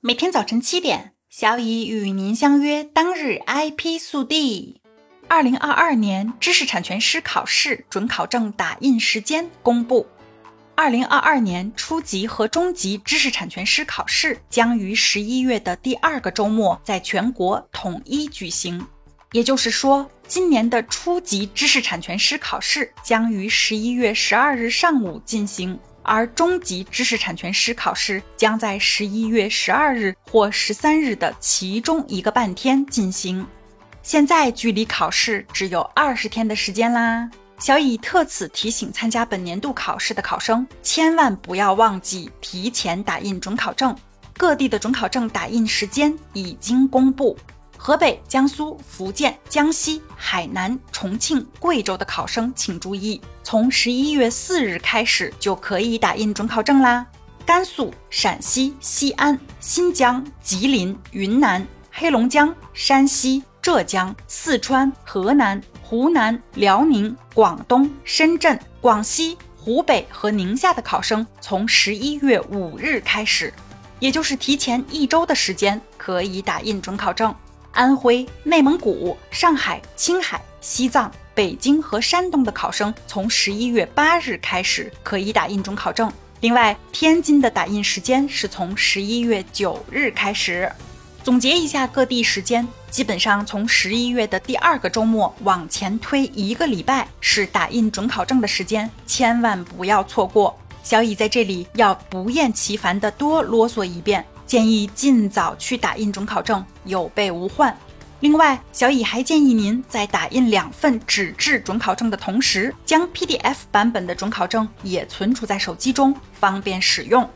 每天早晨七点，小乙与您相约。当日 IP 速递：二零二二年知识产权师考试准考证打印时间公布。二零二二年初级和中级知识产权师考试将于十一月的第二个周末在全国统一举行。也就是说，今年的初级知识产权师考试将于十一月十二日上午进行。而中级知识产权师考试将在十一月十二日或十三日的其中一个半天进行。现在距离考试只有二十天的时间啦！小乙特此提醒参加本年度考试的考生，千万不要忘记提前打印准考证。各地的准考证打印时间已经公布。河北、江苏、福建、江西、海南、重庆、贵州的考生请注意，从十一月四日开始就可以打印准考证啦。甘肃、陕西、西安、新疆、吉林、云南、黑龙江、山西、浙江、四川、河南、湖南、辽宁、广东、深圳、广西、湖北和宁夏的考生，从十一月五日开始，也就是提前一周的时间，可以打印准考证。安徽、内蒙古、上海、青海、西藏、北京和山东的考生，从十一月八日开始可以打印准考证。另外，天津的打印时间是从十一月九日开始。总结一下各地时间，基本上从十一月的第二个周末往前推一个礼拜是打印准考证的时间，千万不要错过。小乙在这里要不厌其烦地多啰嗦一遍。建议尽早去打印准考证，有备无患。另外，小乙还建议您在打印两份纸质准考证的同时，将 PDF 版本的准考证也存储在手机中，方便使用。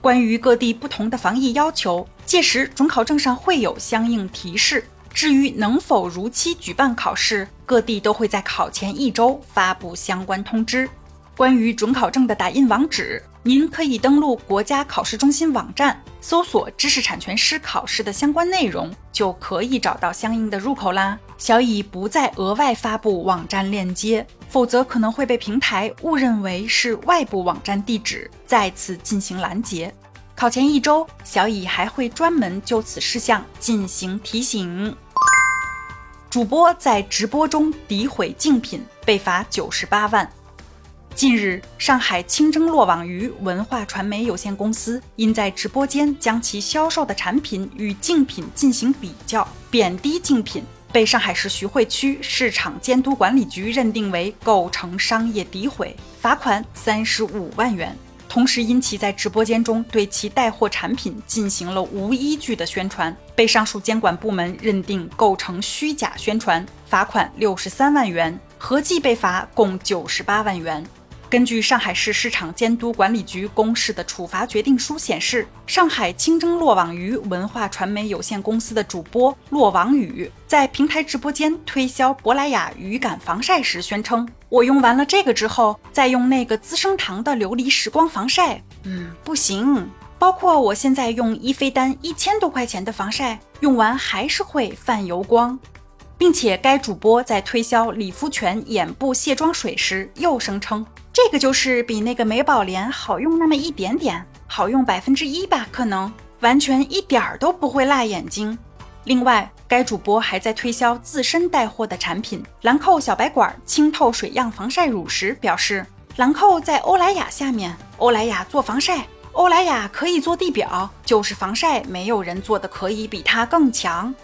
关于各地不同的防疫要求，届时准考证上会有相应提示。至于能否如期举办考试，各地都会在考前一周发布相关通知。关于准考证的打印网址，您可以登录国家考试中心网站，搜索知识产权师考试的相关内容，就可以找到相应的入口啦。小乙不再额外发布网站链接，否则可能会被平台误认为是外部网站地址，再次进行拦截。考前一周，小乙还会专门就此事项进行提醒。主播在直播中诋毁竞品，被罚九十八万。近日，上海清蒸落网鱼文化传媒有限公司因在直播间将其销售的产品与竞品进行比较，贬低竞品，被上海市徐汇区市场监督管理局认定为构成商业诋毁，罚款三十五万元。同时，因其在直播间中对其带货产品进行了无依据的宣传，被上述监管部门认定构成虚假宣传，罚款六十三万元，合计被罚共九十八万元。根据上海市市场监督管理局公示的处罚决定书显示，上海清蒸落网鱼文化传媒有限公司的主播落网宇在平台直播间推销珀莱雅鱼感防晒时，宣称：“我用完了这个之后，再用那个资生堂的琉璃时光防晒，嗯，不行。包括我现在用伊菲丹一千多块钱的防晒，用完还是会泛油光。”并且该主播在推销理肤泉眼部卸妆水时，又声称。这个就是比那个美宝莲好用那么一点点，好用百分之一吧，可能完全一点儿都不会辣眼睛。另外，该主播还在推销自身带货的产品兰蔻小白管清透水漾防晒乳时，表示兰蔻在欧莱雅下面，欧莱雅做防晒，欧莱雅可以做地表，就是防晒，没有人做的可以比它更强。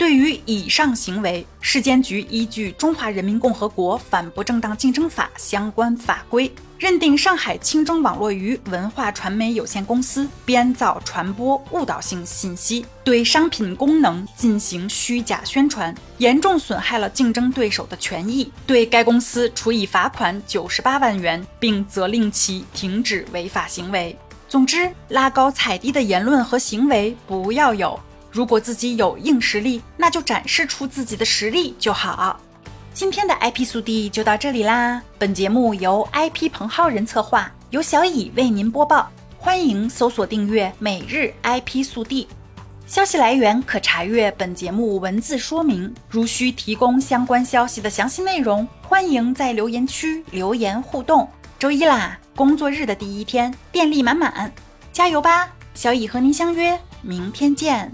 对于以上行为，市监局依据《中华人民共和国反不正当竞争法》相关法规，认定上海清蒸网络鱼文化传媒有限公司编造、传播误导性信息，对商品功能进行虚假宣传，严重损害了竞争对手的权益，对该公司处以罚款九十八万元，并责令其停止违法行为。总之，拉高踩低的言论和行为不要有。如果自己有硬实力，那就展示出自己的实力就好。今天的 IP 速递就到这里啦。本节目由 IP 彭浩人策划，由小乙为您播报。欢迎搜索订阅每日 IP 速递。消息来源可查阅本节目文字说明。如需提供相关消息的详细内容，欢迎在留言区留言互动。周一啦，工作日的第一天，电力满满，加油吧！小乙和您相约。明天见。